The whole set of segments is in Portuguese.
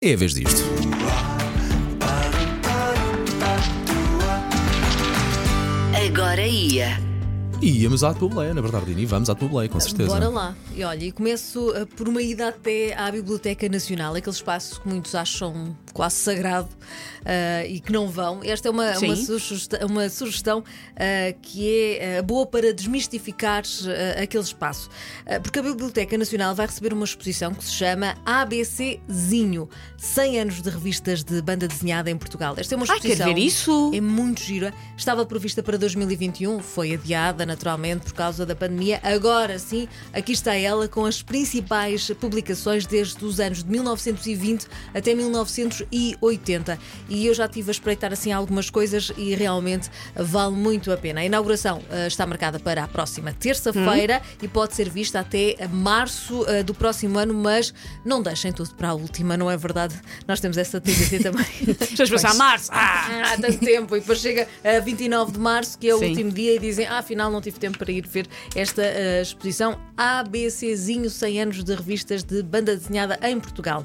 É a vez disto. Agora ia. E íamos à tua boleia, na verdade, e vamos à tua boleia, com certeza. Bora lá. E olha, e começo uh, por uma ida até à Biblioteca Nacional, aquele espaço que muitos acham quase sagrado uh, e que não vão. Esta é uma, uma sugestão, uma sugestão uh, que é uh, boa para desmistificar uh, aquele espaço. Uh, porque a Biblioteca Nacional vai receber uma exposição que se chama ABCzinho 100 anos de revistas de banda desenhada em Portugal. Esta é uma Ai, quer exposição. ver isso? É muito gira. Estava prevista para 2021, foi adiada naturalmente por causa da pandemia. Agora sim, aqui está ela com as principais publicações desde os anos de 1920 até 1980. E eu já estive a espreitar assim algumas coisas e realmente vale muito a pena. A inauguração eh, está marcada para a próxima terça-feira e pode ser vista até março eh, do próximo ano, mas não deixem tudo para a última, não é verdade? Nós temos essa tendência também. Pessoas pensam, março, ah! Há tanto tempo e depois chega a 29 de março, que é o Sim. último dia, e dizem: Ah, afinal não tive tempo para ir ver esta eh, exposição ABCzinho 100 anos de revistas de banda desenhada em Portugal.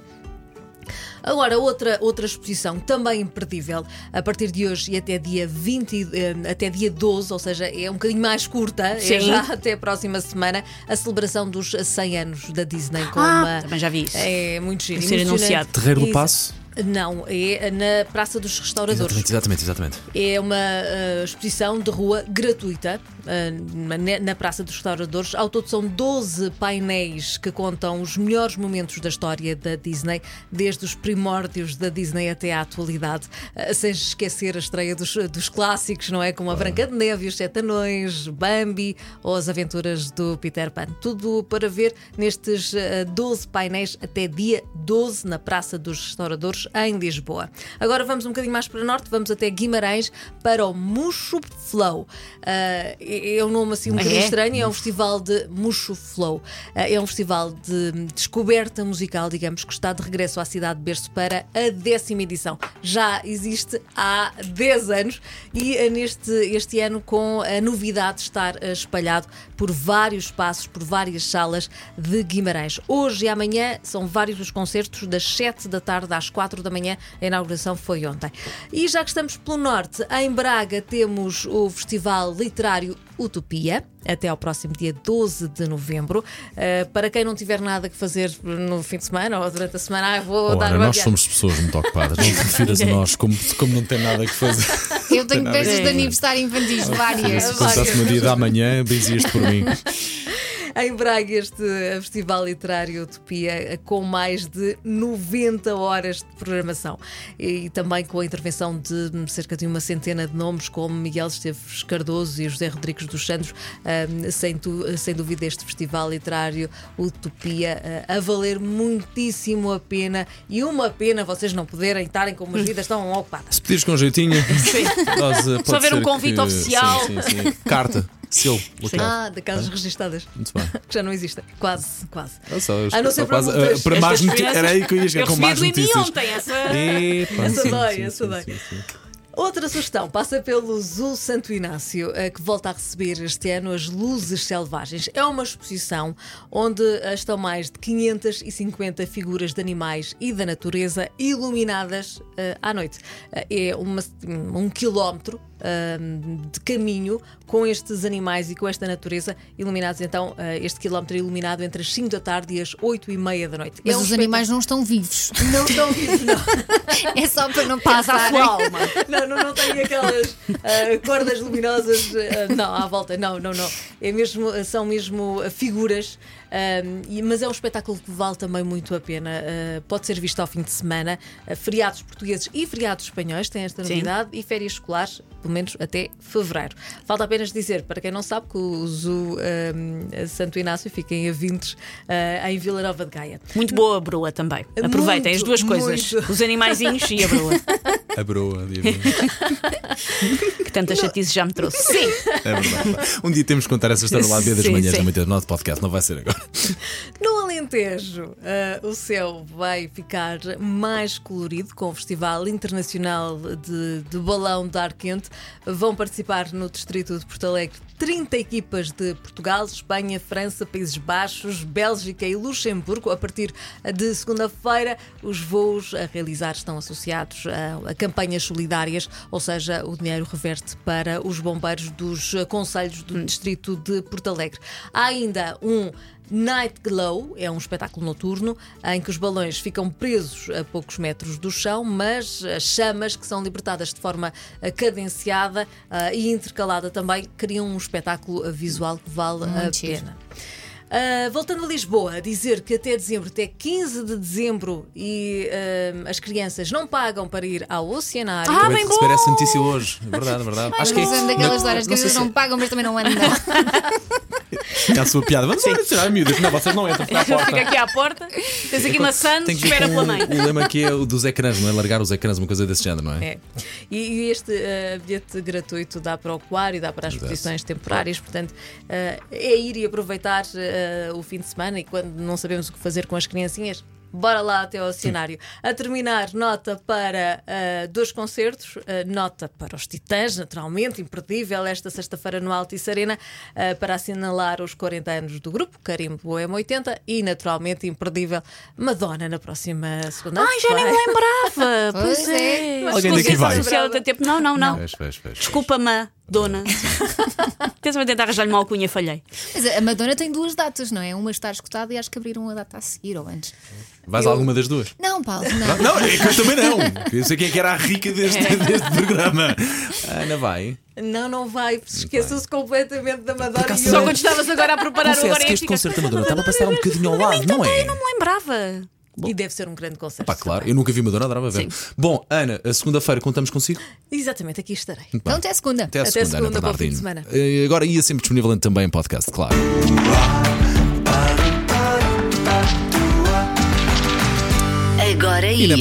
Agora, outra, outra exposição também imperdível, a partir de hoje e até dia 20, e, eh, até dia 12, ou seja, é um bocadinho mais curta, é Sim. já até a próxima semana, a celebração dos 100 anos da Disney com Ah, uma. também já vi isso. É muito giro. Ser anunciado. Terreiro do Passo? Não, é na Praça dos Restauradores. Exatamente, exatamente, exatamente. É uma uh, exposição de rua gratuita uh, na, Praça dos Restauradores. Ao todo são 12 painéis que contam os melhores momentos da história da Disney, desde os primórdios da Disney até à atualidade, uh, sem esquecer a estreia dos, dos clássicos, não é? Como a Branca de Neve os Sete Anões, Bambi ou as aventuras do Peter Pan. Tudo para ver nestes uh, 12 painéis até dia 12 na Praça dos Restauradores, em Lisboa. Agora vamos um bocadinho mais para norte, vamos até Guimarães para o Muxo Flow. Ah, é um nome assim um bocadinho É? estranho, é um festival de Muxo Flow. Ah, é um festival de descoberta musical, digamos, que está de regresso à cidade de berço para a décima edição. Já existe há 10 anos e ah, neste este ano com a novidade de estar ah, espalhado por vários espaços, por várias salas de Guimarães. Hoje e amanhã são vários os concertos, das 7 da tarde às 4 da manhã. A inauguração foi ontem. E já que estamos pelo norte, em Braga temos o Festival Literário Utopia. Até ao próximo dia 12 de novembro. Uh, para quem não tiver nada que fazer no fim de semana ou durante a semana, ah, vou dar Ora, uma nós viagem. somos pessoas muito ocupadas. Não te refiras a nós como, como não tem nada que fazer. Eu tenho ver. de aniversário infantis, várias. Se pensasse no dia da manhã, benzias por mim. Em Braga, este Festival Literário Utopia, eh, com mais de 90 horas de programação e também com a intervenção de cerca de uma centena de nomes, como Miguel Esteves Cardoso e José Rodrigues dos Santos. Ahm, sem, tu- sem dúvida, este Festival Literário Utopia eh, a valer muitíssimo a pena e uma pena vocês não poderem estarem com umas vidas tão ocupadas. Se pedires com jeitinho, nós, eh, Só haver um convite que- oficial. Sim, sim, sim. Carta, selo, locado. Ah, de casas registadas. Muito bem. Que já não existem. Quase, quase. Ah, só- A não ser para quase, multas. eh, para mais notícias. Era aí que eu ia chegar Eu com mais notícias. ontem, essa. Epa, Essa sim, dói, sim, essa sim, dói. sim. Outra sugestão passa pelo Zoo Santo Inácio, eh, que volta a receber este ano as Luzes Selvagens. É uma exposição onde estão mais de 550 figuras de animais e da natureza iluminadas eh, à noite. É uma- um quilómetro de caminho com estes animais e com esta natureza iluminados. Então, eh, este quilómetro é iluminado entre as 5 da tarde e as 8 e meia da noite. Mas é um os animais não estão vivos. espetáculo- não estão vivos, não. É só para não à passar. sua alma. Não, não, não tem aquelas ah, cordas luminosas. ah, não, à volta, não, não, não. É mesmo, são mesmo figuras. e- mas é um espetáculo que vale também muito a pena. Ah, pode ser visto ao fim de semana. Ah, feriados portugueses e feriados espanhóis têm esta Sim. novidade e férias escolares, pelo menos até fevereiro. Falta apenas dizer, para quem não sabe, que o Zoo ah, Santo Inácio fica em Avintes, ah, em Vila Nova de Gaia. Muito boa a broa também. Aproveitem Muito, as duas coisas. muito. Os animaizinhos e a broa. A broa. Que tanta chatice já me trouxe. Sim. É verdade. Um dia temos que contar essa história lá a das Sim, manhãs sim. da manhã do nosso podcast, não vai ser agora. Alentejo, eh, o céu vai ficar mais colorido com o Festival Internacional de, de Balão de Ar Quente. Vão participar no Distrito de Porto Alegre 30 equipas de Portugal, Espanha, França, Países Baixos, Bélgica e Luxemburgo. A partir de segunda-feira, os voos a realizar estão associados a, a campanhas solidárias, ou seja, o dinheiro reverte para os bombeiros dos conselhos do Distrito de Porto Alegre. Há ainda um Night Glow é um espetáculo noturno em que os balões ficam presos a poucos metros do chão, mas as chamas que são libertadas de forma eh, cadenciada eh, e intercalada também criam um espetáculo visual que vale a Muito giro. pena. Uh, voltando a Lisboa, dizer que até dezembro, até 15 de dezembro, e uh, as crianças não pagam para ir ao oceanário. Ah, Acabei bem de receber essa notícia hoje. É verdade, é verdade. Acho que é daquelas horas que eles se não pagam, mas também não andam. é a sua piada. Vamos tirar miúdas. Não, vocês não entram, fica. Fica aqui à porta, tens aqui maçãs, Tem que ver espera com pela mãe. O lema aqui é o dos ecrãs, não é? Largar os ecrãs, uma coisa desse género, não é? É. E, e este uh, bilhete gratuito dá para o aquário, dá para as Exato. exposições temporárias, portanto, uh, é ir e aproveitar uh, o fim de semana e quando não sabemos o que fazer com as criancinhas. Bora lá até ao cenário. A terminar, nota para uh, dois concertos, uh, nota para os Titãs, naturalmente, imperdível, esta sexta-feira no Altice Arena, uh, para assinalar os 40 anos do grupo, Carimbo Boema 80, e naturalmente imperdível Madonna na próxima segunda. Ai, já nem me lembrava. Pois é. é. Alguém daqui vai. Tempo. Não, não, não. Desculpa-me, dona. Tens-me a tentar arranjar-lhe uma alcunha, falhei. Mas a Madonna tem duas datas, não é? Uma está escutada e acho que abriram a data a seguir ou antes. Vais a alguma das duas? Não, Paulo, não. Não, é que eu também não. Eu sei quem é que era a rica deste, deste programa. A Ana vai. Não, não vai, esqueçam-se completamente da Madonna. acaso e Só eu- quando estavas agora a preparar o Confesso agora que ia este concerto da Madonna estava a passar um bocadinho ao lado, não é? Não me lembrava. E deve ser um grande concerto. Pá, claro, eu nunca vi Madonna, adorava ver. Bom, Ana, a segunda-feira contamos consigo? Exatamente, aqui estarei. Muito Então bem. até a segunda. Até a Até segunda, Ana segunda, bom fim de Bernardino. semana. Eh, Agora ia sempre disponível também em podcast, claro. Agora ia.